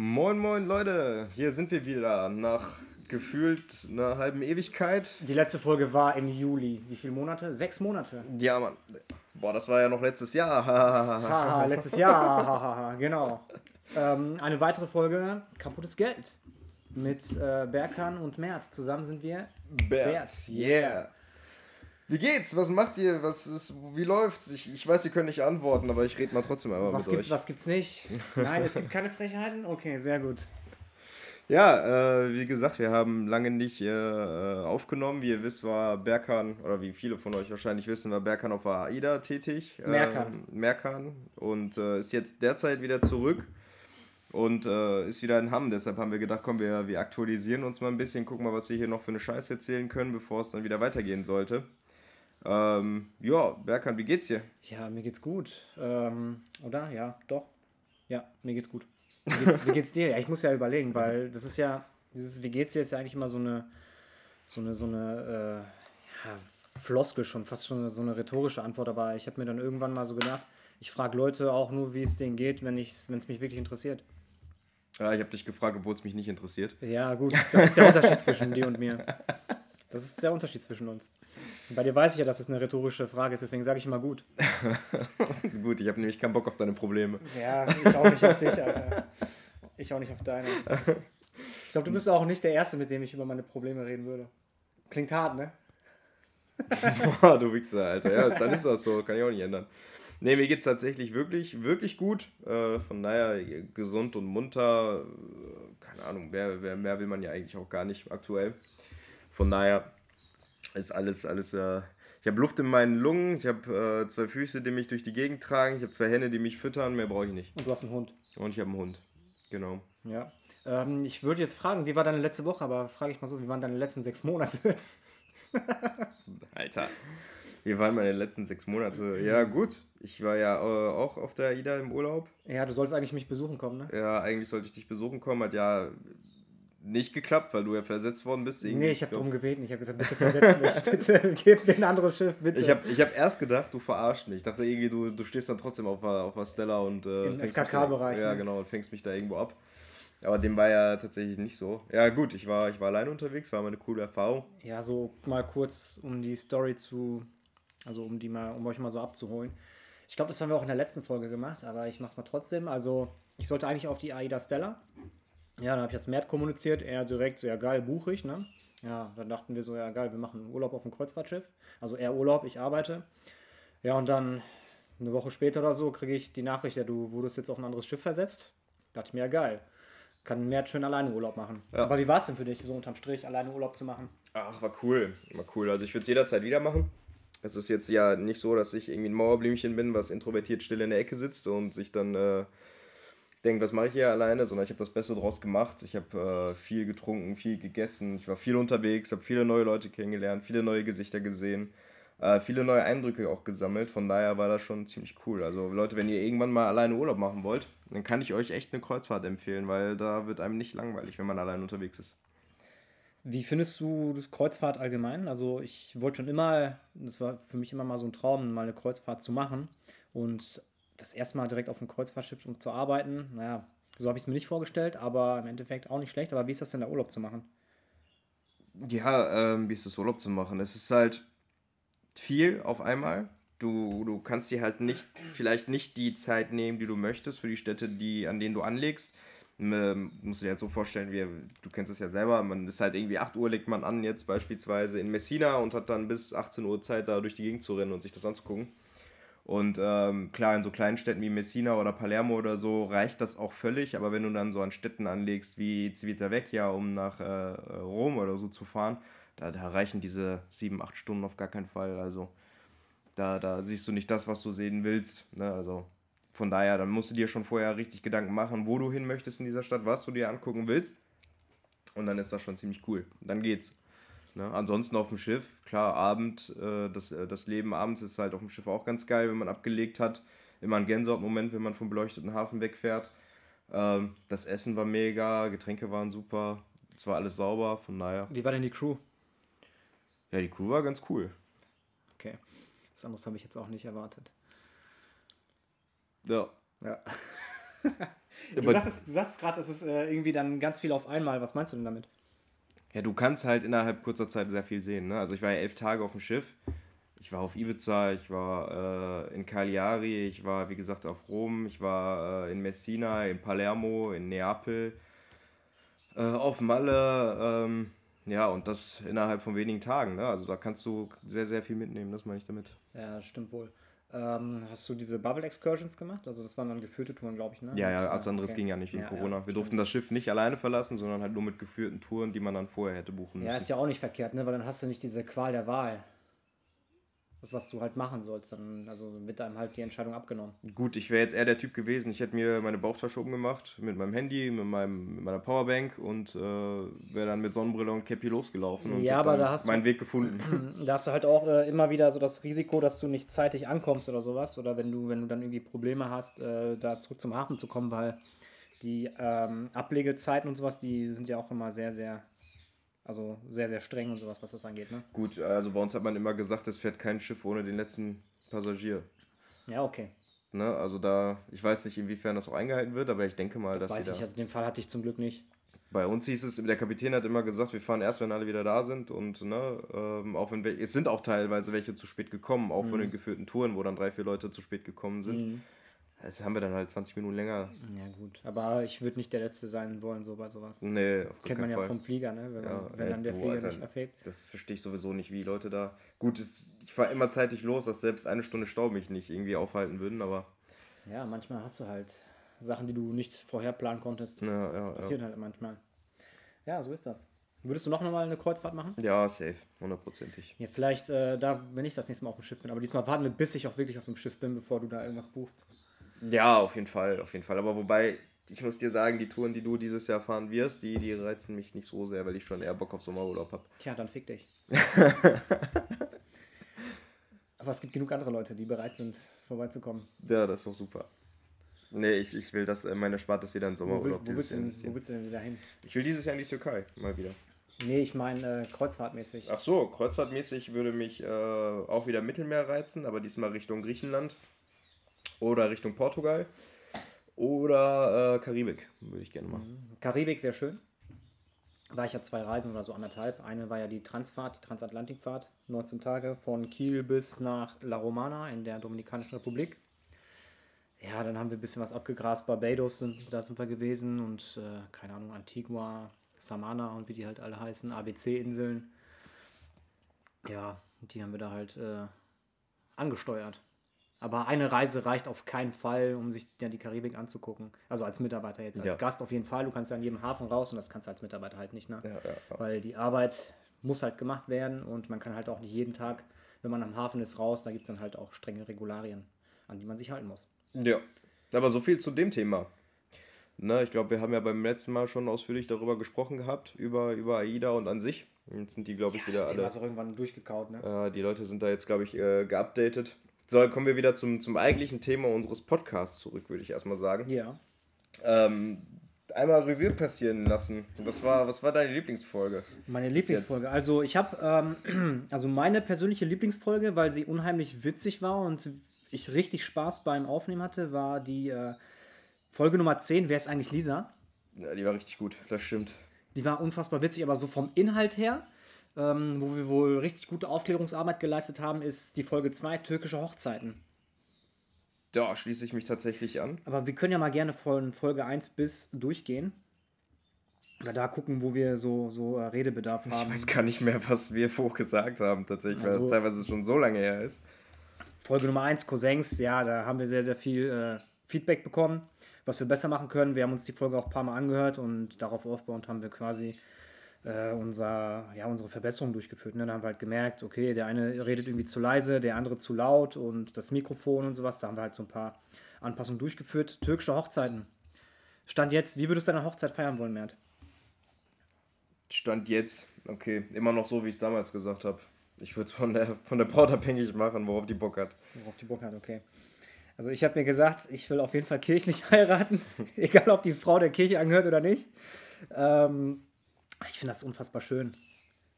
Moin, moin, Leute. Hier sind wir wieder nach gefühlt einer halben Ewigkeit. Die letzte Folge war im Juli. Wie viele Monate? Sechs Monate. Ja, Mann. Boah, das war ja noch letztes Jahr. Haha, letztes Jahr. Genau. Ähm, eine weitere Folge Kaputtes Geld. Mit äh, Berkan und Mert. Zusammen sind wir Berz. Yeah. Wie geht's? Was macht ihr? Was ist, wie läuft's? Ich, ich weiß, ihr könnt nicht antworten, aber ich rede mal trotzdem einmal Was mit gibt's, euch. was gibt's nicht? Nein, es gibt keine Frechheiten? Okay, sehr gut. Ja, äh, wie gesagt, wir haben lange nicht äh, äh, aufgenommen. Wie ihr wisst, war Berkan, oder wie viele von euch wahrscheinlich wissen, war Berkan auf der AIDA tätig. Ähm, Merkan. Merkan. Und äh, ist jetzt derzeit wieder zurück und äh, ist wieder in Hamm. Deshalb haben wir gedacht, komm, wir, wir aktualisieren uns mal ein bisschen, gucken mal, was wir hier noch für eine Scheiße erzählen können, bevor es dann wieder weitergehen sollte. Ähm, ja, Berkan, wie geht's dir? Ja, mir geht's gut. Ähm, oder? Ja, doch. Ja, mir geht's gut. Wie geht's, wie geht's dir? Ja, ich muss ja überlegen, weil das ist ja, dieses Wie geht's dir ist ja eigentlich immer so eine, so eine, so eine, äh, ja, Floskel schon, fast schon so eine rhetorische Antwort, aber ich habe mir dann irgendwann mal so gedacht, ich frage Leute auch nur, wie es denen geht, wenn es mich wirklich interessiert. Ja, ich habe dich gefragt, obwohl es mich nicht interessiert. Ja, gut, das ist der Unterschied zwischen dir und mir. Das ist der Unterschied zwischen uns. Bei dir weiß ich ja, dass es eine rhetorische Frage ist, deswegen sage ich immer gut. Gut, ich habe nämlich keinen Bock auf deine Probleme. Ja, ich auch nicht auf dich, Alter. Ich auch nicht auf deine. Ich glaube, du bist auch nicht der Erste, mit dem ich über meine Probleme reden würde. Klingt hart, ne? Boah, du Wichser, Alter. Ja, dann ist das so, kann ich auch nicht ändern. Nee, mir geht's tatsächlich wirklich, wirklich gut. Äh, von daher gesund und munter. Äh, keine Ahnung, mehr, mehr will man ja eigentlich auch gar nicht aktuell. Von daher ist alles, alles. Äh, ich habe Luft in meinen Lungen, ich habe äh, zwei Füße, die mich durch die Gegend tragen, ich habe zwei Hände, die mich füttern, mehr brauche ich nicht. Und du hast einen Hund. Und ich habe einen Hund. Genau. Ja. Ähm, ich würde jetzt fragen, wie war deine letzte Woche, aber frage ich mal so, wie waren deine letzten sechs Monate? Alter. Wie waren meine letzten sechs Monate? Ja, gut. Ich war ja äh, auch auf der AIDA im Urlaub. ja, du sollst eigentlich mich besuchen kommen, ne? Ja, eigentlich sollte ich dich besuchen kommen, hat ja nicht geklappt, weil du ja versetzt worden bist. irgendwie. Nee, ich habe darum gebeten. Ich habe gesagt, bitte versetz mich. Bitte gib mir ein anderes Schiff, bitte. Ich habe ich hab erst gedacht, du verarscht mich. Ich dachte irgendwie, du, du stehst dann trotzdem auf, der- auf der Stella und äh, Im FKK-Bereich, ja, ne? genau, und fängst mich da irgendwo ab. Aber dem war ja tatsächlich nicht so. Ja, gut, ich war, ich war alleine unterwegs, war mal eine coole Erfahrung. Ja, so mal kurz, um die Story zu, also um die mal, um euch mal so abzuholen. Ich glaube, das haben wir auch in der letzten Folge gemacht, aber ich mache es mal trotzdem. Also, ich sollte eigentlich auf die AIDA Stella. Ja, dann habe ich das Mert kommuniziert. Er direkt so, ja geil, buche ich, ne? Ja, dann dachten wir so, ja geil, wir machen Urlaub auf dem Kreuzfahrtschiff. Also er Urlaub, ich arbeite. Ja, und dann eine Woche später oder so kriege ich die Nachricht, ja, du wurdest jetzt auf ein anderes Schiff versetzt. Dachte ich mir, ja geil. Kann Mert schön alleine Urlaub machen. Ja. Aber wie war es denn für dich, so unterm Strich alleine Urlaub zu machen? Ach, war cool. War cool. Also ich würde es jederzeit wieder machen. Es ist jetzt ja nicht so, dass ich irgendwie ein Mauerblümchen bin, was introvertiert still in der Ecke sitzt und sich dann äh, denkt, was mache ich hier alleine, sondern ich habe das Beste draus gemacht. Ich habe äh, viel getrunken, viel gegessen, ich war viel unterwegs, habe viele neue Leute kennengelernt, viele neue Gesichter gesehen, äh, viele neue Eindrücke auch gesammelt. Von daher war das schon ziemlich cool. Also Leute, wenn ihr irgendwann mal alleine Urlaub machen wollt, dann kann ich euch echt eine Kreuzfahrt empfehlen, weil da wird einem nicht langweilig, wenn man allein unterwegs ist. Wie findest du das Kreuzfahrt allgemein? Also ich wollte schon immer, das war für mich immer mal so ein Traum, mal eine Kreuzfahrt zu machen. Und das erste Mal direkt auf einem Kreuzfahrtschiff um zu arbeiten, naja, so habe ich es mir nicht vorgestellt, aber im Endeffekt auch nicht schlecht. Aber wie ist das denn, da Urlaub zu machen? Ja, ähm, wie ist das Urlaub zu machen? Es ist halt viel auf einmal. Du, du kannst dir halt nicht, vielleicht nicht die Zeit nehmen, die du möchtest für die Städte, die, an denen du anlegst. Ähm, musst du dir halt so vorstellen, wie, du kennst es ja selber, man ist halt irgendwie 8 Uhr legt man an, jetzt beispielsweise in Messina und hat dann bis 18 Uhr Zeit, da durch die Gegend zu rennen und sich das anzugucken. Und ähm, klar, in so kleinen Städten wie Messina oder Palermo oder so reicht das auch völlig, aber wenn du dann so an Städten anlegst wie Civitavecchia, um nach äh, Rom oder so zu fahren, da, da reichen diese sieben, acht Stunden auf gar keinen Fall. Also da, da siehst du nicht das, was du sehen willst. Ne? Also von daher, dann musst du dir schon vorher richtig Gedanken machen, wo du hin möchtest in dieser Stadt, was du dir angucken willst. Und dann ist das schon ziemlich cool. Dann geht's. Ne? Ansonsten auf dem Schiff, klar, Abend, äh, das, äh, das Leben abends ist halt auf dem Schiff auch ganz geil, wenn man abgelegt hat. Immer ein Gänsehautmoment, wenn man vom beleuchteten Hafen wegfährt. Ähm, das Essen war mega, Getränke waren super, es war alles sauber, von daher. Wie war denn die Crew? Ja, die Crew war ganz cool. Okay, was anderes habe ich jetzt auch nicht erwartet. Ja. Ja. Du sagst, du sagst gerade, es ist äh, irgendwie dann ganz viel auf einmal. Was meinst du denn damit? Ja, du kannst halt innerhalb kurzer Zeit sehr viel sehen. Ne? Also ich war ja elf Tage auf dem Schiff. Ich war auf Ibiza, ich war äh, in Cagliari, ich war, wie gesagt, auf Rom, ich war äh, in Messina, in Palermo, in Neapel, äh, auf Malle. Ähm, ja, und das innerhalb von wenigen Tagen. Ne? Also da kannst du sehr, sehr viel mitnehmen, das meine ich damit. Ja, stimmt wohl. Ähm, hast du diese Bubble Excursions gemacht? Also das waren dann geführte Touren, glaube ich, ne? Ja, ja, alles anderes okay. ging ja nicht wegen Ja, Corona. ja, Wir durften das Schiff nicht alleine verlassen, sondern halt nur mit geführten Touren, die man dann vorher hätte buchen Ja, müssen. ist ja auch nicht verkehrt, ne? Weil dann hast du nicht diese Qual der Wahl. Was du halt machen sollst. Dann also wird einem halt die Entscheidung abgenommen. Gut, ich wäre jetzt eher der Typ gewesen, ich hätte mir meine Bauchtasche umgemacht mit meinem Handy, mit, meinem, mit meiner Powerbank und äh, wäre dann mit Sonnenbrille und Cappy losgelaufen und Ja, aber da hast du- meinen Weg gefunden. Da hast du halt auch äh, immer wieder so das Risiko, dass du nicht zeitig ankommst oder sowas. Oder wenn du, wenn du dann irgendwie Probleme hast, äh, da zurück zum Hafen zu kommen, weil die ähm, Ablegezeiten und sowas, die sind ja auch immer sehr, sehr, also sehr, sehr streng und sowas, was das angeht, ne? Gut, also bei uns hat man immer gesagt, es fährt kein Schiff ohne den letzten Passagier. Ja, okay. Ne? Also da, ich weiß nicht, inwiefern das auch eingehalten wird, aber ich denke mal, Das dass weiß sie ich. da, Also den Fall hatte ich zum Glück nicht. bei uns hieß es, der Kapitän hat immer gesagt, wir fahren erst, wenn alle wieder da sind und ne, ähm, auch wenn welche, es sind auch teilweise welche zu spät gekommen, auch Mhm. von den geführten Touren, wo dann drei, vier Leute zu spät gekommen sind. Das haben wir dann halt 20 Minuten länger. Ja, gut. Aber ich würde nicht der Letzte sein wollen, so bei sowas. Nee, auf Kennt man ja Fall. vom Flieger, ne? Wenn, man, Ja, wenn ey, dann der du, Flieger Alter. nicht abhebt. Das verstehe ich sowieso nicht, wie Leute da. Gut, es, ich fahre immer zeitig los, dass selbst eine Stunde Stau mich nicht irgendwie aufhalten würden, aber. Ja, manchmal hast du halt Sachen, die du nicht vorher planen konntest. Ja, ja, Passiert ja. halt manchmal. Ja, so ist das. Würdest du noch mal eine Kreuzfahrt machen? ja safe, hundertprozentig. Ja, vielleicht äh, da, wenn ich das nächste Mal auf dem Schiff bin. Aber diesmal warten wir, bis ich auch wirklich auf dem Schiff bin, bevor du da irgendwas buchst. Ja, auf jeden Fall, auf jeden Fall. Aber wobei, ich muss dir sagen, die Touren, die du dieses Jahr fahren wirst, die, die reizen mich nicht so sehr, weil ich schon eher Bock auf Sommerurlaub habe. Tja, dann fick dich. Aber es gibt genug andere Leute, die bereit sind, vorbeizukommen. Ja, das ist doch super. Nee, ich, ich will, dass äh, meine Erspartes wieder in Wo, will, Sommerurlaub wo, dieses willst du Jahr denn, wo investieren. willst du denn wieder hin? Ich will dieses Jahr in die Türkei, mal wieder. Nee, ich meine äh, kreuzfahrtmäßig. Ach so, kreuzfahrtmäßig würde mich äh, auch wieder Mittelmeer reizen, aber diesmal Richtung Griechenland oder Richtung Portugal oder äh, Karibik würde ich gerne machen. Karibik sehr schön. War ich ja zwei Reisen oder so anderthalb. Eine war ja die Transfahrt, die Transatlantikfahrt, 19 Tage von Kiel bis nach La Romana in der Dominikanischen Republik. Ja, dann haben wir ein bisschen was abgegrast. Barbados, sind, da sind wir gewesen und äh, keine Ahnung, Antigua, Samana und wie die halt alle heißen, ABC-Inseln. Ja, die haben wir da halt äh, angesteuert. Aber eine Reise reicht auf keinen Fall, um sich ja die Karibik anzugucken. Also als Mitarbeiter jetzt. Als Ja. Gast auf jeden Fall. Du kannst ja an jedem Hafen raus und das kannst du als Mitarbeiter halt nicht. Ne? Ja, ja, ja. Weil die Arbeit muss halt gemacht werden und man kann halt auch nicht jeden Tag, wenn man am Hafen ist, raus. Da gibt es dann halt auch strenge Regularien, an die man sich halten muss. ja. Aber so viel zu dem Thema. Ne, ich glaube, wir haben ja beim letzten Mal schon ausführlich darüber gesprochen gehabt, über, über AIDA und an sich. Jetzt sind die, glaube ich, wieder das Thema alle. ist auch irgendwann durchgekaut. Ne? Äh, die Leute sind da jetzt, glaube ich, äh, geupdatet. So, dann kommen wir wieder zum, zum eigentlichen Thema unseres Podcasts zurück, würde ich erstmal sagen. Ja. Ähm, einmal Revue passieren lassen. Was war, was war deine Lieblingsfolge? Meine Lieblingsfolge. Also ich habe, ähm, also meine persönliche Lieblingsfolge, weil sie unheimlich witzig war und ich richtig Spaß beim Aufnehmen hatte, war die äh, Folge Nummer 10, Wer ist eigentlich Lisa? Ja, die war richtig gut, das stimmt. Die war unfassbar witzig, aber so vom Inhalt her, ähm, wo wir wohl richtig gute Aufklärungsarbeit geleistet haben, ist die Folge 2, türkische Hochzeiten. Da schließe ich mich tatsächlich an. Aber wir können ja mal gerne von Folge 1 bis durchgehen. Oder da gucken, wo wir so, so äh, Redebedarf Ich haben. weiß gar nicht mehr, was wir vorher gesagt haben, tatsächlich, weil Also- das teilweise schon so lange her ist. Folge Nummer 1, Cousins, ja, da haben wir sehr, sehr viel äh, Feedback bekommen, was wir besser machen können. Wir haben uns die Folge auch ein paar Mal angehört und darauf aufbauend haben wir quasi äh, unser, ja, unsere Verbesserung durchgeführt. Ne? Da haben wir halt gemerkt, okay, der eine redet irgendwie zu leise, der andere zu laut und das Mikrofon und sowas. Da haben wir halt so ein paar Anpassungen durchgeführt. Türkische Hochzeiten. Stand jetzt, wie würdest du deine Hochzeit feiern wollen, Mert? Stand jetzt, okay, immer noch so, wie ich es damals gesagt habe. Ich würde es von der, von der Braut abhängig machen, worauf die Bock hat. Worauf die Bock hat, okay. Also ich habe mir gesagt, ich will auf jeden Fall kirchlich heiraten, egal ob die Frau der Kirche angehört oder nicht. Ähm, ich finde das unfassbar schön.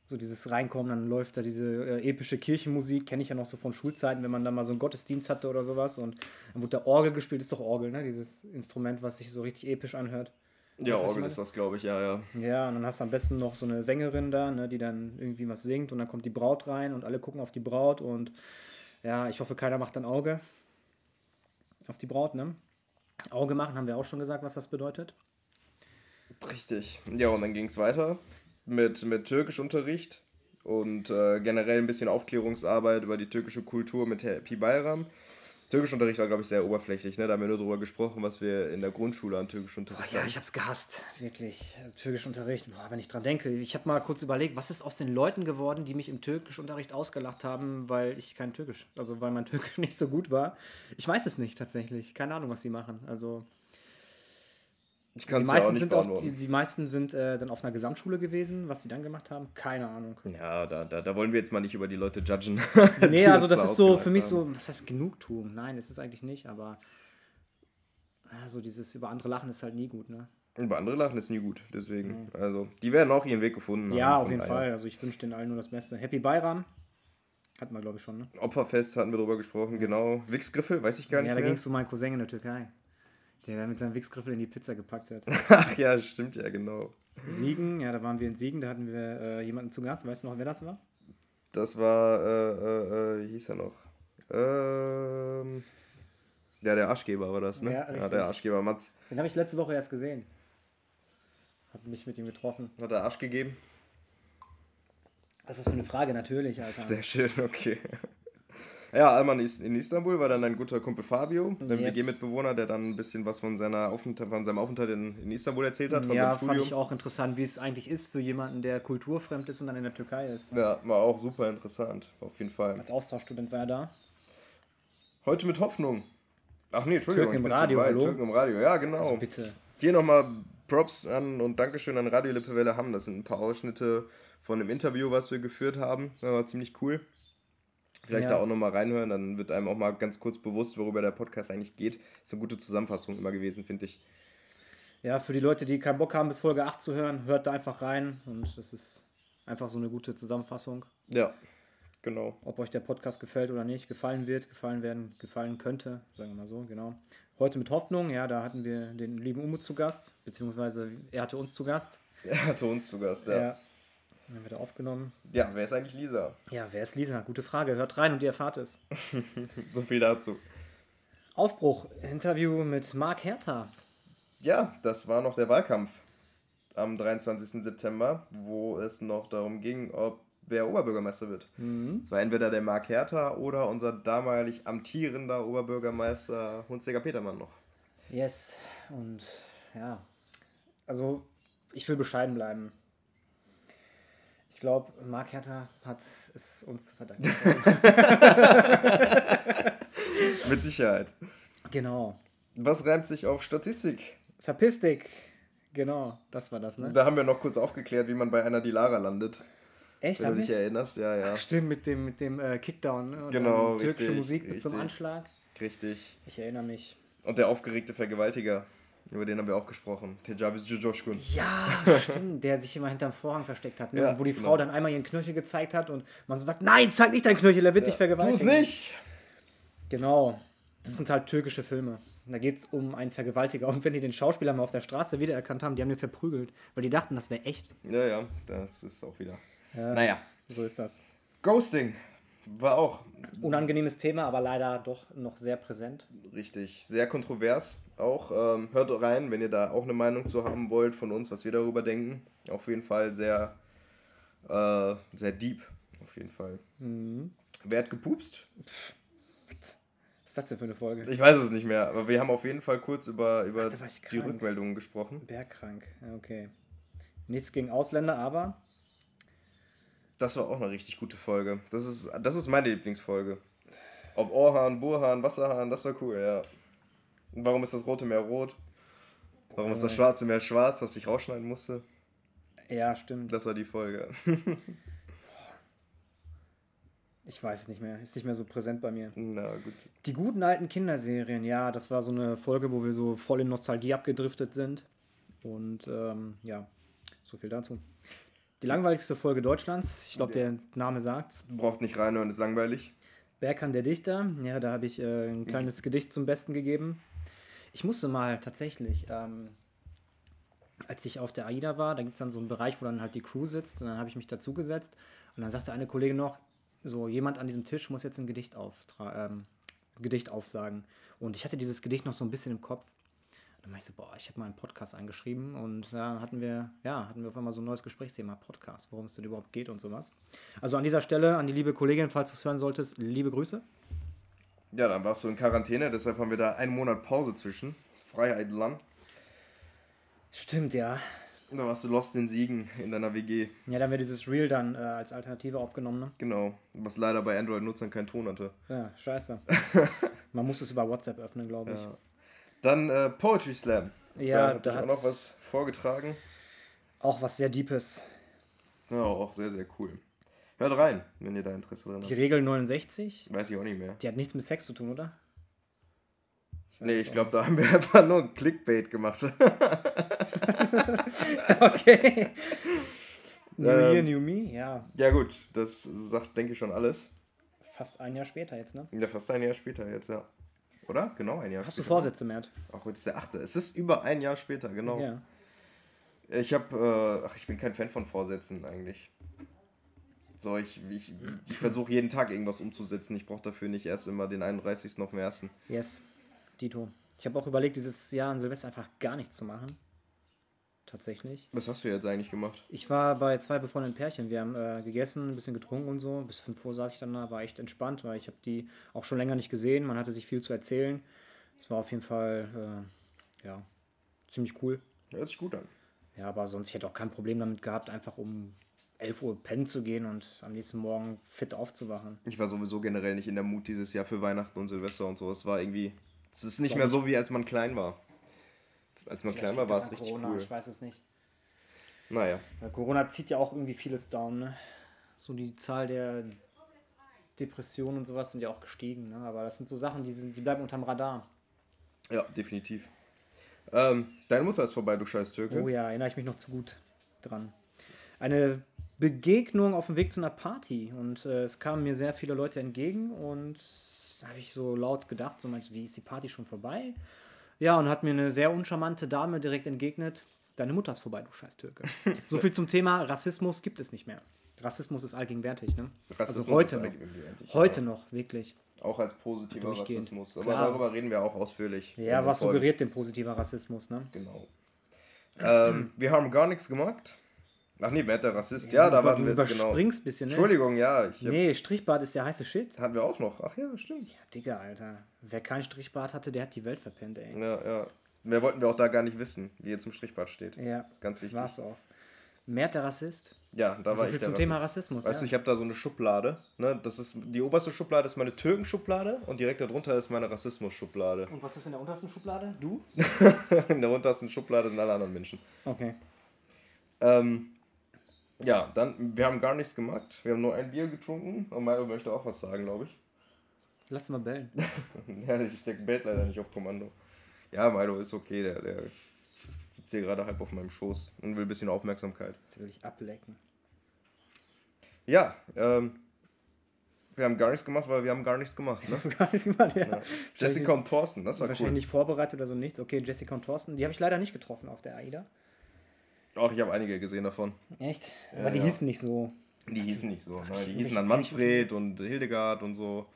So dieses Reinkommen, dann läuft da diese äh, epische Kirchenmusik, kenne ich ja noch so von Schulzeiten, wenn man da mal so einen Gottesdienst hatte oder sowas und dann wurde der Orgel gespielt, ist doch Orgel, ne? Dieses Instrument, was sich so richtig episch anhört. Ja, ich Orgel ist das, glaube ich, ja, ja. Ja, und dann hast du am besten noch so eine Sängerin da, ne, die dann irgendwie was singt und dann kommt die Braut rein und alle gucken auf die Braut und ja, ich hoffe, keiner macht dann Auge auf die Braut, ne? Auge machen, haben wir auch schon gesagt, was das bedeutet. Richtig. Ja, und dann ging es weiter mit, mit Türkischunterricht und äh, generell ein bisschen Aufklärungsarbeit über die türkische Kultur mit Happy Bayram. Türkischunterricht war, glaube ich, sehr oberflächlich. Ne? Da haben wir nur darüber gesprochen, was wir in der Grundschule an Türkischunterricht ja, hatten. ich hab's gehasst, wirklich. Also, Türkischunterricht, boah, wenn ich dran denke. Ich habe mal kurz überlegt, was ist aus den Leuten geworden, die mich im Türkischunterricht ausgelacht haben, weil ich kein Türkisch, also weil mein Türkisch nicht so gut war. Ich weiß es nicht tatsächlich. Keine Ahnung, was sie machen. Also Ich die kann es ja auch meisten, nicht sind auf, die, die meisten sind äh, dann auf einer Gesamtschule gewesen. Was die dann gemacht haben, keine Ahnung. Ja, da, da, da wollen wir jetzt mal nicht über die Leute judgen. Nee, also das da ist so für mich haben. so, was heißt Genugtuung? Nein, ist es eigentlich nicht, aber ja, so dieses über andere lachen ist halt nie gut, ne? Über andere lachen ist nie gut, deswegen. Also, die werden auch ihren Weg gefunden Ja, haben, auf jeden daher. Fall. Also ich wünsche den allen nur das Beste. Happy Bayram. Hatten wir, glaube ich, schon, ne? Opferfest hatten wir drüber gesprochen, genau. Wichsgriffel, weiß ich gar nicht Ja, da ging es um meinen Cousin in der Türkei. Der da mit seinem Wichsgriffel in die Pizza gepackt hat. Ach ja, stimmt ja, genau. Siegen, ja, da waren wir in Siegen, da hatten wir äh, jemanden zu Gast. Weißt du noch, wer das war? Das war, äh, äh, äh, wie hieß er noch? Ähm, ja, der Arschgeber war das, ne? Ja, richtig. der Arschgeber Mats. Den habe ich letzte Woche erst gesehen. Hab mich mit ihm getroffen. Hat er Arsch gegeben? Was ist das für eine Frage? Natürlich, Alter. Sehr schön, okay. Ja, Alman ist in Istanbul war dann ein guter Kumpel Fabio, der Yes. WG-Mitbewohner, der dann ein bisschen was von, seiner Aufenthalt, von seinem Aufenthalt in, in Istanbul erzählt hat, von ja, seinem fand Studium. ich auch interessant, wie es eigentlich ist für jemanden, der kulturfremd ist und dann in der Türkei ist. Ja, war auch super interessant, auf jeden Fall. Als Austauschstudent war er da. Heute mit Hoffnung. Ach nee, Entschuldigung, Türken im Radio, hallo? Türken im Radio, ja, genau. Also bitte. Hier nochmal Props an und Dankeschön an Radio Lippewelle Hamm. Das sind ein paar Ausschnitte von einem Interview, was wir geführt haben. Das war ziemlich cool. Vielleicht Ja. da auch nochmal reinhören, dann wird einem auch mal ganz kurz bewusst, worüber der Podcast eigentlich geht. Ist eine gute Zusammenfassung immer gewesen, finde ich. Ja, für die Leute, die keinen Bock haben, bis Folge 8 zu hören, hört da einfach rein und das ist einfach so eine gute Zusammenfassung. Ja, genau. Ob euch der Podcast gefällt oder nicht, gefallen wird, gefallen werden, gefallen könnte, sagen wir mal so, genau. Heute mit Hoffnung, ja, da hatten wir den lieben Umut zu Gast, beziehungsweise er hatte uns zu Gast. Er hatte uns zu Gast, ja. ja. Haben wir da aufgenommen. Ja, wer ist eigentlich Lisa? Ja, wer ist Lisa? Gute Frage. Hört rein und ihr erfahrt es. So viel dazu. Aufbruch, Interview mit Marc Hertha. Ja, das war noch der Wahlkampf am 23. September, wo es noch darum ging, ob wer Oberbürgermeister wird. Es war entweder der Marc Hertha oder unser damalig amtierender Oberbürgermeister Hunziger Petermann noch. Yes, und ja, also ich will bescheiden bleiben. Ich glaube, Marc Hertha hat es uns zu verdanken. Mit Sicherheit. genau. Was reimt sich auf Statistik? Verpiss dich. Genau, das war das, ne? Da haben wir noch kurz aufgeklärt, wie man bei einer Dilara landet. Echt? Wenn Hab du dich ich? erinnerst, ja, ja. Stimmt, mit dem, mit dem äh, Kickdown. Ne? Und Genau, türkische richtig, Musik bis zum richtig. Anschlag. Richtig. Ich erinnere mich. Und der aufgeregte Vergewaltiger, über den haben wir auch gesprochen. Tejavis Jojoshkun. Ja, stimmt, der sich immer hinterm Vorhang versteckt hat. Ne? Ja, wo die genau. Frau dann einmal ihren Knöchel gezeigt hat und man so sagt, nein, zeig nicht deinen Knöchel, er wird dich Tu vergewaltigen. es nicht! Genau. Das sind halt türkische Filme. Da geht es um einen Vergewaltiger. Und wenn die den Schauspieler mal auf der Straße wiedererkannt haben, die haben ihn verprügelt, weil die dachten, das wäre echt. Ja, ja, das ist auch wieder. Ja, Naja. So ist das. Ghosting war auch Unangenehmes Thema, aber leider doch noch sehr präsent. richtig sehr kontrovers. Auch ähm, hört rein, wenn ihr da auch eine Meinung zu haben wollt von uns, was wir darüber denken. Auf jeden Fall sehr, äh, sehr deep. Auf jeden Fall. Mhm. Wer hat gepupst? Was ist das denn für eine Folge? Ich weiß es nicht mehr, aber wir haben auf jeden Fall kurz über, über ich die. Rückmeldungen gesprochen. Bergkrank. Okay. Nichts gegen Ausländer, aber Das war auch eine richtig gute Folge. Das ist, das ist meine Lieblingsfolge. Ob Ohrhahn, Burhahn, Wasserhahn, das war cool, ja. Und warum ist das Rote Meer rot? Warum ist das Schwarze Meer schwarz, was ich rausschneiden musste? ja, stimmt. Das war die Folge. Ich weiß es nicht mehr. Ist nicht mehr so präsent bei mir. Na gut. Die guten alten Kinderserien, ja, das war so eine Folge, wo wir so voll in Nostalgie abgedriftet sind. Und ähm, ja, so viel dazu. Die langweiligste Folge Deutschlands. Ich glaube, der Name sagt's. Braucht nicht reinhören, ist langweilig. Berkan der Dichter. Ja, da habe ich äh, ein kleines Gedicht zum Besten gegeben. Ich musste mal tatsächlich, ähm, als ich auf der AIDA war, da gibt es dann so einen Bereich, wo dann halt die Crew sitzt und dann habe ich mich dazugesetzt und dann sagte eine Kollegin noch, so jemand an diesem Tisch muss jetzt ein Gedicht, ähm, Gedicht aufsagen. Und ich hatte dieses Gedicht noch so ein bisschen im Kopf. Dann meinte ich so, boah, ich habe mal einen Podcast eingeschrieben und dann hatten wir, ja, hatten wir auf einmal so ein neues Gesprächsthema, Podcast, worum es denn überhaupt geht und sowas. Also an dieser Stelle, an die liebe Kollegin, falls du es hören solltest, liebe Grüße. Ja, dann warst du in Quarantäne, deshalb haben wir da einen Monat Pause zwischen. Freiheit Land. Stimmt, ja. Und da warst du lost in Siegen in deiner WG. Ja, dann wird dieses Reel dann äh, als Alternative aufgenommen, ne? Genau. Was leider bei Android-Nutzern keinen Ton hatte. Ja, scheiße. Man muss es über WhatsApp öffnen, glaube ich. Ja. Dann äh, Poetry Slam. Ja, da hat da ich auch hat- noch was vorgetragen. Auch was sehr Deepes. Ja, auch sehr, sehr cool. Hört rein, wenn ihr da Interesse dran Die habt. Regel 69, Weiß ich auch nicht mehr. die hat nichts mit Sex zu tun, oder? weiß Nee, ich glaube, da haben wir einfach nur ein Clickbait gemacht. Okay. New Ähm. Year, New Me, ja. ja, gut, das sagt, denke ich, schon alles. Fast ein Jahr später jetzt, ne? Ja, fast ein Jahr später jetzt, ja. Oder? Genau ein Jahr Hast du später. Vorsätze, Mert? Ach, heute ist der 8. Es ist über ein Jahr später, genau. Ja. Ich habe, äh, ach, ich bin kein Fan von Vorsätzen eigentlich. So, ich, ich, ich versuche jeden Tag irgendwas umzusetzen. Ich brauche dafür nicht erst immer den 31. auf dem 1. Yes, Dito. Ich habe auch überlegt, dieses Jahr an Silvester einfach gar nichts zu machen. Tatsächlich. Was hast du jetzt eigentlich gemacht? Ich war bei zwei befreundeten Pärchen. Wir haben äh, gegessen, ein bisschen getrunken und so. Bis 5 Uhr saß ich dann da, war echt entspannt, weil ich habe die auch schon länger nicht gesehen. Man hatte sich viel zu erzählen. Es war auf jeden Fall, äh, ja, ziemlich cool. Hört sich gut an. Ja, aber sonst, ich hätte auch kein Problem damit gehabt, einfach um 11 Uhr pennen zu gehen und am nächsten Morgen fit aufzuwachen. Ich war sowieso generell nicht in der Mut dieses Jahr für Weihnachten und Silvester und so. Es war irgendwie. Es ist nicht Glaub mehr so, wie als man klein war. Als man klein war, war es richtig cool. Ich weiß es nicht. Naja. Weil Corona zieht ja auch irgendwie vieles down, ne? So die Zahl der Depressionen und sowas sind ja auch gestiegen, ne? Aber das sind so Sachen, die, sind, die bleiben unterm Radar. Ja, definitiv. Ähm, deine Mutter ist vorbei, du scheiß Türke. Oh ja, erinnere ich mich noch zu gut dran. Eine Begegnung auf dem Weg zu einer Party und äh, es kamen mir sehr viele Leute entgegen und da habe ich so laut gedacht, so meinst wie ist die Party schon vorbei? Ja, und hat mir eine sehr uncharmante Dame direkt entgegnet, deine Mutter ist vorbei, du scheiß Türke. so viel zum Thema Rassismus gibt es nicht mehr. Rassismus ist allgegenwärtig, ne? Rassismus also heute ist noch. Heute noch, wirklich. Auch als positiver. Rassismus. Aber Klar. darüber reden wir auch ausführlich. Ja, was Folgen. suggeriert denn positiver Rassismus, ne? Genau. ähm, wir haben gar nichts gemacht. Ach nee, wer hat der Rassist? Ja, da du waren wir, genau. überspringst ein bisschen, ne? Entschuldigung, ja, ich hab, Nee, Strichbart ist der heiße Shit. hatten wir auch noch. Ach ja, stimmt. Ja, Digga, Alter. Wer keinen Strichbart hatte, der hat die Welt verpennt, ey. Ja, ja. Mehr wollten wir auch da gar nicht wissen, wie er zum Strichbad steht. Ja, Ganz das wichtig. war's auch. Mert der Rassist. Ja, da war So ich viel der zum Rassist. Thema Rassismus. Weißt du, ja. ich habe da so eine Schublade. Ne? Das ist, die oberste Schublade ist meine Türkenschublade und direkt darunter ist meine Rassismus-Schublade. Und was ist in der untersten Schublade? Du? In der untersten Schublade sind alle anderen Menschen. Okay. Ähm, ja, dann, wir haben gar nichts gemacht. Wir haben nur ein Bier getrunken. Und Milo möchte auch was sagen, glaube ich. Lass mal bellen. ja, ich der bellt leider nicht auf Kommando. Ja, Milo ist okay. Der, der sitzt hier gerade halb auf meinem Schoß und will ein bisschen Aufmerksamkeit. Das will ich ablecken. Ja, ähm, wir haben gar nichts gemacht, weil wir haben gar nichts gemacht. Ne? Gar nichts gemacht, ja. Ja. Jessica und Thorsten, das war Wahrscheinlich cool. nicht vorbereitet oder so nichts. Okay, Jessica und Thorsten, die habe ich leider nicht getroffen auf der AIDA. Auch ich habe einige gesehen davon. Echt? Ja, Aber die ja. hießen nicht so. Die hießen nicht so. Ne? Die hießen dann Manfred und Hildegard und so.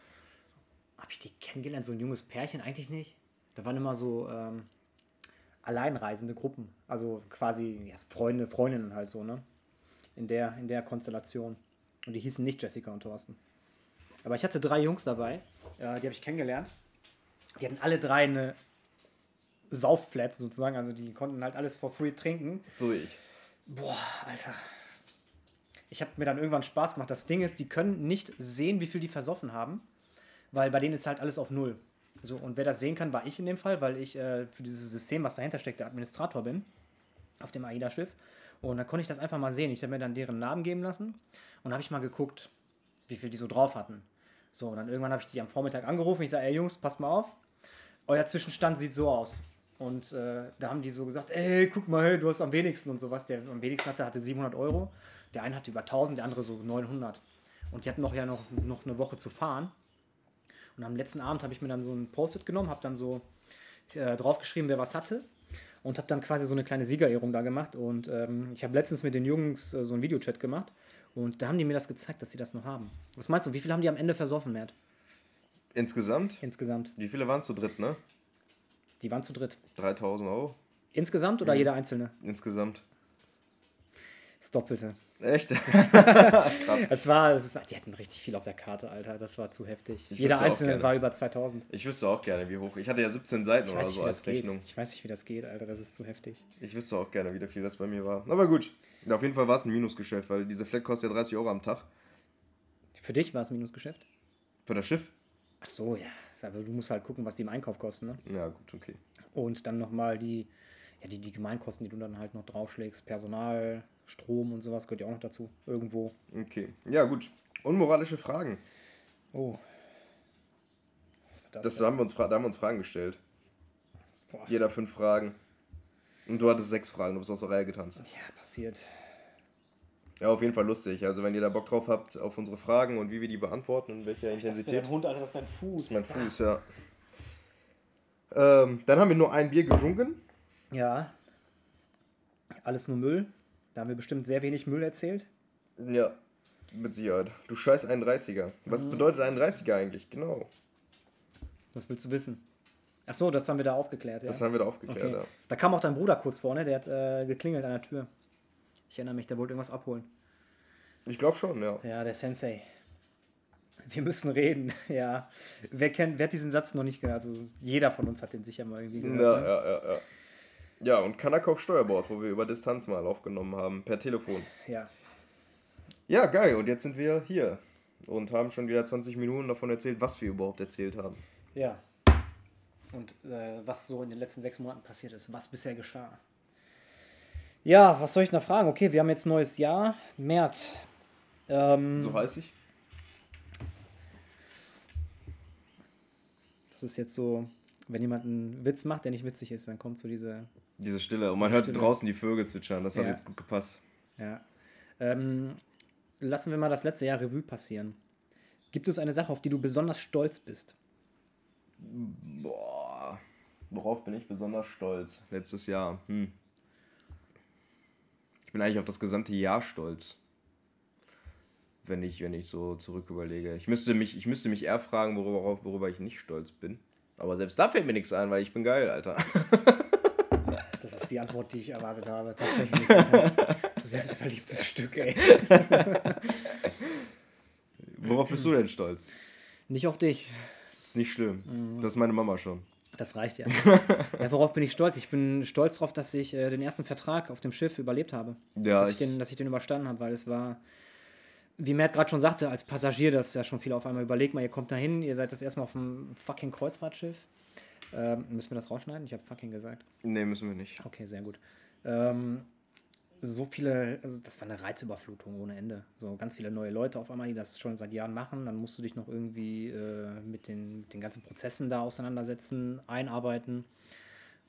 Habe ich die kennengelernt? So ein junges Pärchen? Eigentlich nicht. Da waren immer so ähm, alleinreisende Gruppen. Also quasi ja, Freunde, Freundinnen halt so, ne? In der, in der Konstellation. Und die hießen nicht Jessica und Thorsten. Aber ich hatte drei Jungs dabei, äh, die habe ich kennengelernt. Die hatten alle drei eine Saufflat sozusagen. Also die konnten halt alles for free trinken. So wie ich. Boah, Alter. Ich habe mir dann irgendwann Spaß gemacht. Das Ding ist, die können nicht sehen, wie viel die versoffen haben, weil bei denen ist halt alles auf Null. So, und wer das sehen kann, war ich in dem Fall, weil ich äh, für dieses System, was dahinter steckt, der Administrator bin auf dem AIDA-Schiff. Und da konnte ich das einfach mal sehen. Ich habe mir dann deren Namen geben lassen und habe ich mal geguckt, wie viel die so drauf hatten. So, und dann irgendwann habe ich die am Vormittag angerufen. Ich sage, ey Jungs, passt mal auf. Euer Zwischenstand sieht so aus. Und äh, da haben die so gesagt, ey, guck mal, du hast am wenigsten und sowas. Der am wenigsten hatte, hatte 700 Euro. Der eine hatte über 1000, der andere so 900. Und die hatten noch ja noch, noch eine Woche zu fahren. Und am letzten Abend habe ich mir dann so ein Post-it genommen, habe dann so äh, draufgeschrieben, wer was hatte. Und habe dann quasi so eine kleine Siegerehrung da gemacht. Und ähm, ich habe letztens mit den Jungs äh, so einen Videochat gemacht. Und da haben die mir das gezeigt, dass sie das noch haben. Was meinst du, wie viel haben die am Ende versoffen, Mert? Insgesamt? Insgesamt. Wie viele waren zu dritt, ne? Die waren zu dritt. 3000 Euro? Insgesamt oder jeder einzelne? Insgesamt. Das Doppelte. Echt? Krass. Es war, es war, die hatten richtig viel auf der Karte, Alter. Das war zu heftig. Ich Jeder einzelne war über 2000. Ich wüsste auch gerne, wie hoch. Ich hatte ja 17 Seiten Ich oder so als das geht. Rechnung. ich weiß nicht, wie das geht, Alter. Das ist zu heftig. Ich wüsste auch gerne, wie viel das bei mir war. Aber gut. Ja, auf jeden Fall war es ein Minusgeschäft, weil diese Flat kostet ja 30 Euro am Tag. Für dich war es Minusgeschäft? Für das Schiff? Ach so, ja. Aber du musst halt gucken, was die im Einkauf kosten, ne? Ja, gut, okay. Und dann nochmal die, ja, die, die Gemeinkosten, die du dann halt noch draufschlägst. Personal, Strom und sowas gehört ja auch noch dazu. Irgendwo. Okay. Ja, gut. Unmoralische Fragen. Oh. Was war das? Das denn? haben wir uns, da haben wir uns Fragen gestellt. Boah. Jeder fünf Fragen. Und du hattest sechs Fragen, du bist aus der Reihe getanzt. Ja, passiert. Ja, auf jeden Fall lustig. Also wenn ihr da Bock drauf habt auf unsere Fragen und wie wir die beantworten und in welcher Das ist Intensität. dein Hund, Alter, das ist dein Fuß. Das ist mein Fuß, ja. Ähm, dann haben wir nur ein Bier getrunken. Ja. Alles nur Müll. Da haben wir bestimmt sehr wenig Müll erzählt. Ja, mit Sicherheit. Du scheiß 31er. Was bedeutet 31er eigentlich? Genau. Was willst du wissen? Ach so, das haben wir da aufgeklärt, ja. Das haben wir da aufgeklärt, okay. ja. Da kam auch dein Bruder kurz vorne, der hat äh, geklingelt an der Tür. Ich erinnere mich, der wollte irgendwas abholen. Ich glaube schon, ja. Ja, der Sensei. Wir müssen reden, ja. Wer kennt, wer hat diesen Satz noch nicht gehört? Also jeder von uns hat den sicher mal irgendwie Ja, gehört. ne? ja, ja, ja. Ja, und Kanak auf Steuerbord, wo wir über Distanz mal aufgenommen haben, per Telefon. ja. Ja, geil. Und jetzt sind wir hier und haben schon wieder 20 Minuten davon erzählt, was wir überhaupt erzählt haben. Ja. Und äh, was so in den letzten sechs Monaten passiert ist, was bisher geschah. Ja, was soll ich noch fragen? Okay, wir haben jetzt neues Jahr, März. Ähm, So heiß ich? das ist jetzt so, wenn jemand einen Witz macht, der nicht witzig ist, dann kommt so diese. Diese Stille. Und man hört Stille. draußen die Vögel zwitschern. Das hat Ja. jetzt gut gepasst. Ja. Ähm, lassen wir mal das letzte Jahr Revue passieren. Gibt es eine Sache, auf die du besonders stolz bist? Boah. Worauf bin ich besonders stolz? Letztes Jahr. Hm. Ich bin eigentlich auf das gesamte Jahr stolz. Wenn ich, wenn ich so zurück überlege. Ich müsste mich, ich müsste mich eher fragen, worüber, worüber ich nicht stolz bin. Aber selbst da fällt mir nichts ein, weil ich bin geil, Alter. Das ist die Antwort, die ich erwartet habe. Tatsächlich. Du selbstverliebtes Stück, ey. Worauf bist du denn stolz? Nicht auf dich. Ist nicht schlimm. Das ist meine Mama schon. Das reicht ja. ja. Worauf bin ich stolz? Ich bin stolz darauf, dass ich äh, den ersten Vertrag auf dem Schiff überlebt habe. Ja, dass, ich ich- den, dass ich den überstanden habe, weil es war, wie Matt gerade schon sagte, als Passagier, das ist ja schon viel auf einmal. Überlegt mal, ihr kommt da hin, ihr seid das erstmal auf einem fucking Kreuzfahrtschiff. Ähm, müssen wir das rausschneiden? Ich habe fucking gesagt. Nee, müssen wir nicht. Okay, sehr gut. Ähm, so viele, also das war eine Reizüberflutung ohne Ende. So ganz viele neue Leute auf einmal, die das schon seit Jahren machen. Dann musst du dich noch irgendwie äh, mit, den, mit den ganzen Prozessen da auseinandersetzen, einarbeiten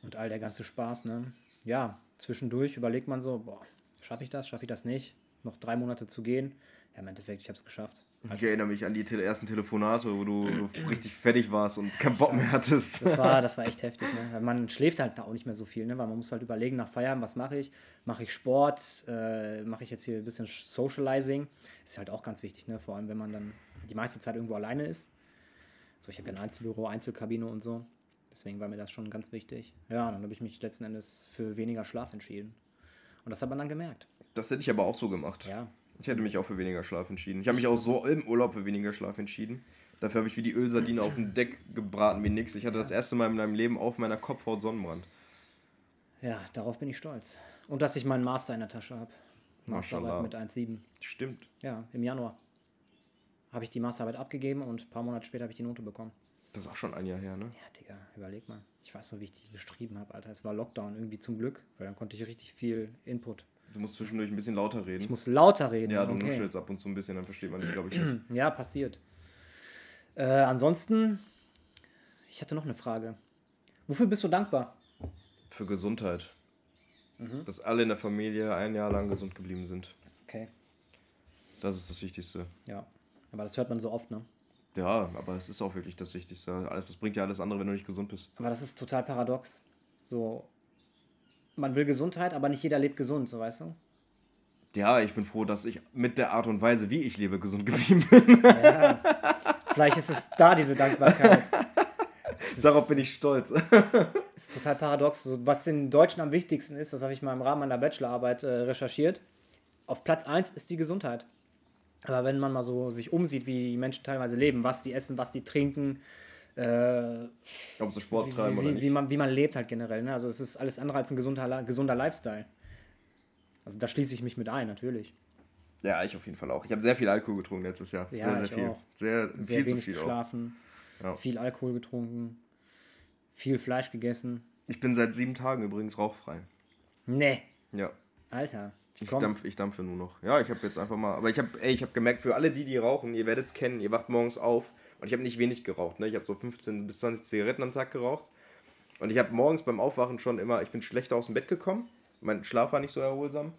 und all der ganze Spaß. Ne? Ja, zwischendurch überlegt man so, boah, schaffe ich das, schaffe ich das nicht? Noch drei Monate zu gehen. Ja, im Endeffekt, ich habe es geschafft. Ich erinnere mich an die ersten Telefonate, wo du, du richtig fertig warst und keinen Bock mehr hattest. Das war, das war echt heftig. Ne? Man schläft halt auch nicht mehr so viel, ne? weil man muss halt überlegen nach Feierabend, was mache ich? Mache ich Sport? Äh, mache ich jetzt hier ein bisschen Socializing? Ist halt auch ganz wichtig, ne? vor allem wenn man dann die meiste Zeit irgendwo alleine ist. So, ich habe ja ein Einzelbüro, Einzelkabine und so. Deswegen war mir das schon ganz wichtig. Ja, dann habe ich mich letzten Endes für weniger Schlaf entschieden. Und das hat man dann gemerkt. Das hätte ich aber auch so gemacht. Ja, Ich hätte mich auch für weniger Schlaf entschieden. Ich habe mich auch so im Urlaub für weniger Schlaf entschieden. Dafür habe ich wie die Ölsardine auf dem Deck gebraten wie nix. Ich hatte das erste Mal in meinem Leben auf meiner Kopfhaut Sonnenbrand. ja, darauf bin ich stolz. Und dass ich meinen Master in der Tasche habe. Masterarbeit mit 1,7. Stimmt. Ja, im Januar habe ich die Masterarbeit abgegeben und ein paar Monate später habe ich die Note bekommen. Das ist auch schon ein Jahr her, ne? Ja, Digga, überleg mal. Ich weiß noch, wie ich die geschrieben habe, Alter. Es war Lockdown irgendwie zum Glück, weil dann konnte ich richtig viel Input. Du musst zwischendurch ein bisschen lauter reden. Ich muss lauter reden. ja, du okay. nuschelst ab und zu ein bisschen, dann versteht man dich, glaube ich, nicht. Ja, passiert. Äh, ansonsten, ich hatte noch eine Frage. Wofür bist du dankbar? Für Gesundheit. Mhm. Dass alle in der Familie ein Jahr lang gesund geblieben sind. Okay. Das ist das Wichtigste. Ja. Aber das hört man so oft, ne? Ja, aber es ist auch wirklich das Wichtigste. Alles, was bringt dir alles andere, wenn du nicht gesund bist? Aber das ist total paradox. So, man will Gesundheit, aber nicht jeder lebt gesund, so weißt du? Ja, ich bin froh, dass ich mit der Art und Weise, wie ich lebe, gesund geblieben bin. Ja. Vielleicht ist es da diese Dankbarkeit. Ist, Darauf bin ich stolz. ist total paradox. So, was den Deutschen am wichtigsten ist, das habe ich mal im Rahmen meiner Bachelorarbeit äh, recherchiert. Auf Platz 1 ist die Gesundheit. Aber wenn man mal so sich umsieht, wie die Menschen teilweise leben, was die essen, was die trinken, äh, Ob sie Sport wie, treiben oder wie, nicht. wie, man, wie man lebt halt generell. Ne? Also es ist alles andere als ein gesunder, gesunder Lifestyle. Also da schließe ich mich mit ein, natürlich. Ja, ich auf jeden Fall auch. Ich habe sehr viel Alkohol getrunken letztes Jahr. Ja, sehr, sehr ich viel. auch. Sehr, Sehr viel zu viel geschlafen, Ja. viel Alkohol getrunken, viel Fleisch gegessen. Ich bin seit sieben Tagen übrigens rauchfrei. Nee, Ja. Alter. Ich, kommt's? dampf, ich dampfe nur noch. Ja, ich habe jetzt einfach mal. Aber ich habe ich hab gemerkt, für alle die, die rauchen, ihr werdet es kennen, ihr wacht morgens auf. Und ich habe nicht wenig geraucht. Ne? Ich habe so 15 bis 20 Zigaretten am Tag geraucht. Und ich habe morgens beim Aufwachen schon immer, ich bin schlechter aus dem Bett gekommen. Mein Schlaf war nicht so erholsam.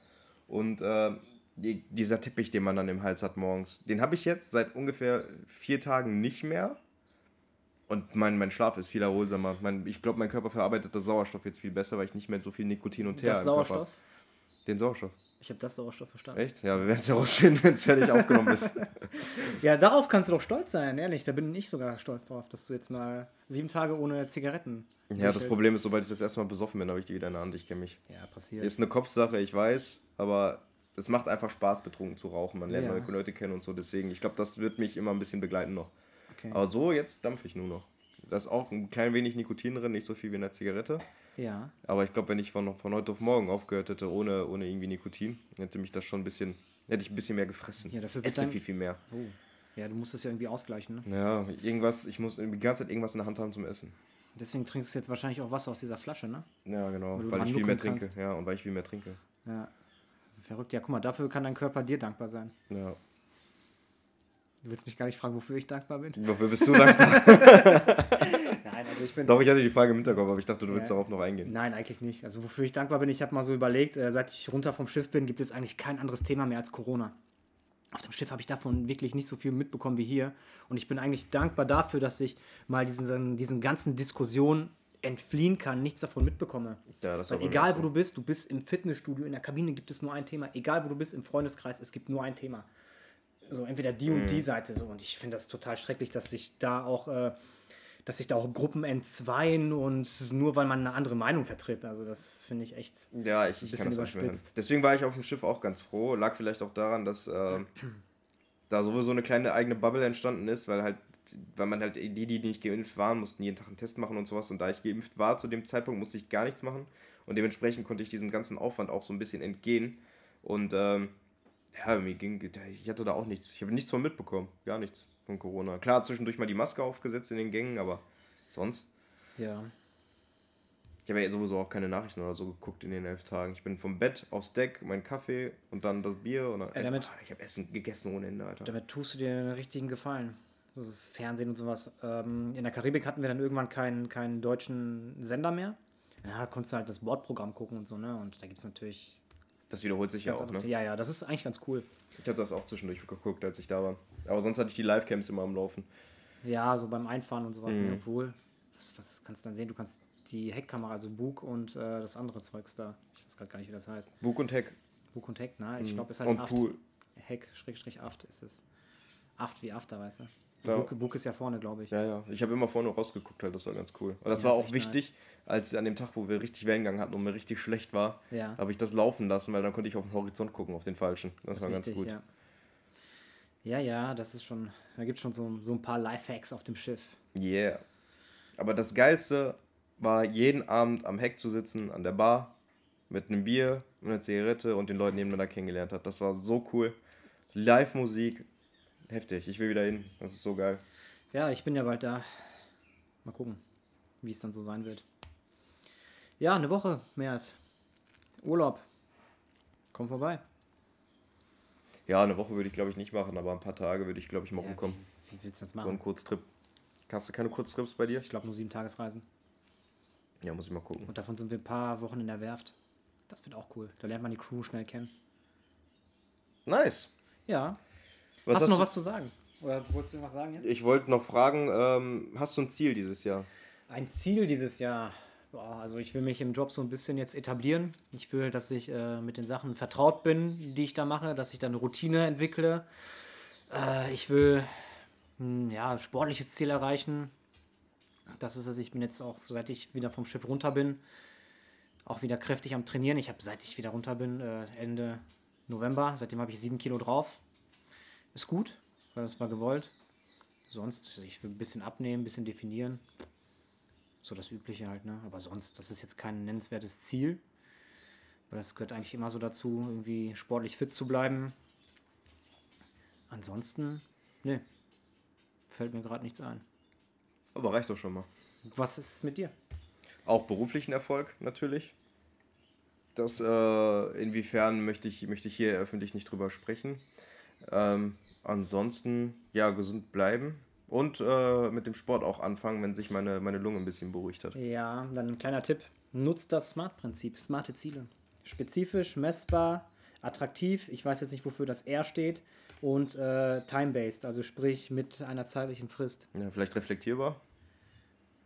Und äh, die, dieser Teppich, den man dann im Hals hat morgens, den habe ich jetzt seit ungefähr vier Tagen nicht mehr. Und mein, mein Schlaf ist viel erholsamer. Mein, ich glaube, mein Körper verarbeitet das Sauerstoff jetzt viel besser, weil ich nicht mehr so viel Nikotin und Teer das im Sauerstoff? Körper Den Sauerstoff. Ich habe das Sauerstoff verstanden. Echt? Ja, wir werden es herausfinden, wenn es fertig aufgenommen ist. Ja, darauf kannst du doch stolz sein, ehrlich. Da bin ich sogar stolz drauf, dass du jetzt mal sieben Tage ohne Zigaretten. Ja, das. Problem ist, sobald ich das erste Mal besoffen bin, habe ich die wieder in der Hand. Ich kenne mich. Ja, passiert. Ist eine Kopfsache, ich weiß, aber es macht einfach Spaß, betrunken zu rauchen. Man lernt Ja. neue Leute kennen und so. Deswegen, ich glaube, das wird mich immer ein bisschen begleiten noch. Okay. Aber so, jetzt dampfe ich nur noch. Da ist auch ein klein wenig Nikotin drin, nicht so viel wie in der Zigarette. Ja. Aber ich glaube, wenn ich von, von heute auf morgen aufgehört hätte, ohne, ohne irgendwie Nikotin, hätte mich das schon ein bisschen, hätte ich ein bisschen mehr gefressen. Ja, dafür Esse dein- viel, viel mehr. Oh. Ja, du musst es ja irgendwie ausgleichen, ne? Ja, irgendwas, ich muss die ganze Zeit irgendwas in der Hand haben zum Essen. Deswegen trinkst du jetzt wahrscheinlich auch Wasser aus dieser Flasche, ne? Ja, genau, Weil weil ich viel mehr nuckeln trinke. kannst. Ja, und weil ich viel mehr trinke. Ja. Verrückt. Ja, guck mal, dafür kann dein Körper dir dankbar sein. Ja. Du willst mich gar nicht fragen, wofür ich dankbar bin? Wofür bist du dankbar? Nein, also ich bin. Doch, ich hatte die Frage im Hinterkopf, aber ich dachte, du willst Ja. darauf noch eingehen. Nein, eigentlich nicht. Also wofür ich dankbar bin, ich habe mal so überlegt, äh, seit ich runter vom Schiff bin, gibt es eigentlich kein anderes Thema mehr als Corona. Auf dem Schiff habe ich davon wirklich nicht so viel mitbekommen wie hier. Und ich bin eigentlich dankbar dafür, dass ich mal diesen, diesen ganzen Diskussionen entfliehen kann, nichts davon mitbekomme. Ja, das Weil egal, auch wo so. du bist, du bist im Fitnessstudio, in der Kabine gibt es nur ein Thema. Egal, wo du bist, im Freundeskreis, es gibt nur ein Thema. So entweder die und Mhm. die Seite so. Und ich finde das total schrecklich, dass sich da auch, äh, dass sich da auch Gruppen entzweien und nur weil man eine andere Meinung vertritt. Also das finde ich echt. Ja, ich, ich bisschen kann das nicht mehr hören. überspitzt. Deswegen war ich auf dem Schiff auch ganz froh. Lag vielleicht auch daran, dass ähm, da sowieso eine kleine eigene Bubble entstanden ist, weil halt, weil man halt die, die nicht geimpft waren, mussten jeden Tag einen Test machen und sowas. Und da ich geimpft war zu dem Zeitpunkt, musste ich gar nichts machen. Und dementsprechend konnte ich diesem ganzen Aufwand auch so ein bisschen entgehen. Und ähm, ja, mir ging, ich hatte da auch nichts. Ich habe nichts von mitbekommen. Gar nichts von Corona. Klar, zwischendurch mal die Maske aufgesetzt in den Gängen, aber sonst. Ja. Ich habe ja sowieso auch keine Nachrichten oder so geguckt in den elf Tagen. Ich bin vom Bett aufs Deck, mein Kaffee und dann das Bier und dann Ey, damit- Ah, ich habe Essen gegessen ohne Ende, Alter. Damit tust du dir einen richtigen Gefallen. Das ist Fernsehen und sowas. Ähm, in der Karibik hatten wir dann irgendwann keinen, keinen deutschen Sender mehr. Ja, konntest du halt das Bordprogramm gucken und so, ne? Und da gibt es natürlich Das wiederholt sich ja auch, ne? Ja, ja, das ist eigentlich ganz cool. Ich hatte das auch zwischendurch geguckt, als ich da war. Aber sonst hatte ich die Livecams immer am Laufen. Ja, so beim Einfahren und sowas. Mhm. Ne? Obwohl, was, was kannst du dann sehen? Du kannst die Heckkamera, also Bug und äh, das andere Zeugs da. Ich weiß gerade gar nicht, wie das heißt. Bug und Heck. Bug und Heck, na, ich glaube, es heißt Mhm. und Aft. Pool. Heck, Schrägstrich Aft ist es. Aft wie After, weißt du? Ja. Bug, Bug ist ja vorne, glaube ich. Ja, ja. Ich habe immer vorne rausgeguckt, halt. Das war ganz cool. Und das Ja, war ist auch wichtig, als an dem Tag, wo wir richtig Wellengang hatten und mir richtig schlecht war, Ja. habe ich das laufen lassen, weil dann konnte ich auf den Horizont gucken, auf den falschen. Das, war ganz wichtig, gut. Ja. ja, ja, das ist schon, da gibt es schon so, so ein paar Lifehacks auf dem Schiff. Yeah. Aber das Geilste war, jeden Abend am Heck zu sitzen, an der Bar, mit einem Bier und einer Zigarette und den Leuten nebeneinander kennengelernt hat. Das war so cool. Live-Musik, heftig. Ich will wieder hin. Das ist so geil. Ja, ich bin ja bald da. Mal gucken, wie es dann so sein wird. Ja, eine Woche, Mert. Urlaub. Komm vorbei. Ja, eine Woche würde ich, glaube ich, nicht machen, aber ein paar Tage würde ich, glaube ich, mal Ja, rumkommen. Wie, wie willst du das So machen? ein Kurztrip. Hast du keine Kurztrips bei dir? ich glaube nur sieben Tagesreisen. Ja, muss ich mal gucken. Und davon sind wir ein paar Wochen in der Werft. Das wird auch cool. Da lernt man die Crew schnell kennen. Nice. Ja. Was hast du noch du- was zu sagen? Oder wolltest du irgendwas sagen jetzt? Ich wollte noch fragen, ähm, hast du ein Ziel dieses Jahr? Ein Ziel dieses Jahr. Boah, also ich will mich im Job so ein bisschen jetzt etablieren. Ich will, dass ich äh, mit den Sachen vertraut bin, die ich da mache, dass ich da eine Routine entwickle. Äh, ich will ein ja, sportliches Ziel erreichen. Das ist es, ich bin jetzt auch, seit ich wieder vom Schiff runter bin, auch wieder kräftig am Trainieren. Ich habe, seit ich wieder runter bin, äh, Ende November, seitdem habe ich sieben Kilo drauf. Ist gut, weil das war gewollt. Sonst, also ich will ein bisschen abnehmen, ein bisschen definieren. So das Übliche halt, ne? Aber sonst, das ist jetzt kein nennenswertes Ziel. Weil das gehört eigentlich immer so dazu, irgendwie sportlich fit zu bleiben. Ansonsten, ne. Fällt mir gerade nichts ein. Aber reicht doch schon mal. Was ist mit dir? Auch beruflichen Erfolg natürlich. Das, äh, inwiefern möchte ich, möchte ich hier öffentlich nicht drüber sprechen. Ähm, ansonsten, ja, gesund bleiben und äh, mit dem Sport auch anfangen, wenn sich meine, meine Lunge ein bisschen beruhigt hat. Ja, dann ein kleiner Tipp. Nutzt das Smart-Prinzip. Smarte Ziele. Spezifisch, messbar, attraktiv. Ich weiß jetzt nicht, wofür das R steht. Und äh, time-based, also sprich mit einer zeitlichen Frist. Ja, vielleicht reflektierbar.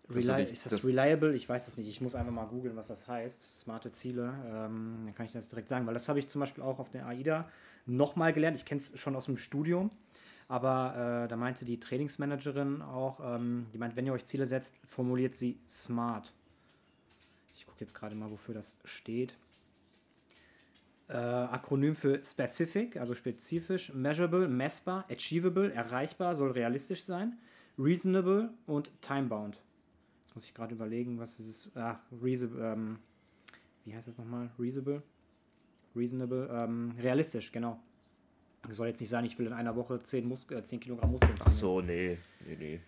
Reli ist das, das- reliable? Ich weiß es nicht. Ich muss einfach mal googeln, was das heißt. Smarte Ziele. Ähm, dann kann ich das direkt sagen, weil das habe ich zum Beispiel auch auf der AIDA nochmal gelernt. Ich kenne es schon aus dem Studium. Aber äh, da meinte die Trainingsmanagerin auch, ähm, die meint, wenn ihr euch Ziele setzt, formuliert sie smart. Ich gucke jetzt gerade mal, wofür das steht. Äh, Akronym für specific, also spezifisch, measurable, messbar, achievable, erreichbar, soll realistisch sein, reasonable und timebound. Jetzt muss ich gerade überlegen, was ist es? Ach, reasonable, ähm, wie heißt das nochmal? Reasonable? Reasonable, ähm, realistisch, genau. Soll jetzt nicht sein, ich will in einer Woche 10, Mus äh, 10 Kilogramm Muskeln Ach so, nee. Nee, nee.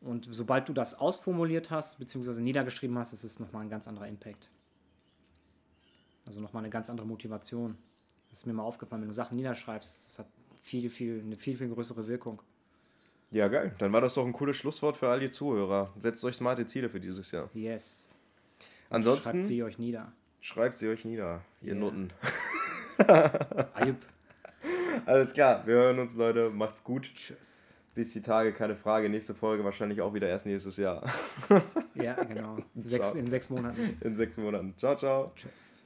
Und sobald du das ausformuliert hast, beziehungsweise niedergeschrieben hast, ist es nochmal ein ganz anderer Impact. Also nochmal eine ganz andere Motivation. Das ist mir mal aufgefallen, wenn du Sachen niederschreibst, das hat viel, viel, eine viel, viel größere Wirkung. Ja, geil. Dann war das doch ein cooles Schlusswort für all die Zuhörer. Setzt euch smarte Ziele für dieses Jahr. Yes. Ansonsten Schreibt sie euch nieder. Schreibt sie euch nieder, ihr Yeah. Nutten. Alles klar, wir hören uns, Leute. Macht's gut. Tschüss. Bis die Tage, keine Frage. Nächste Folge wahrscheinlich auch wieder erst nächstes Jahr. Ja, genau. Sechs, in sechs Monaten. In sechs Monaten. Ciao, ciao. Tschüss.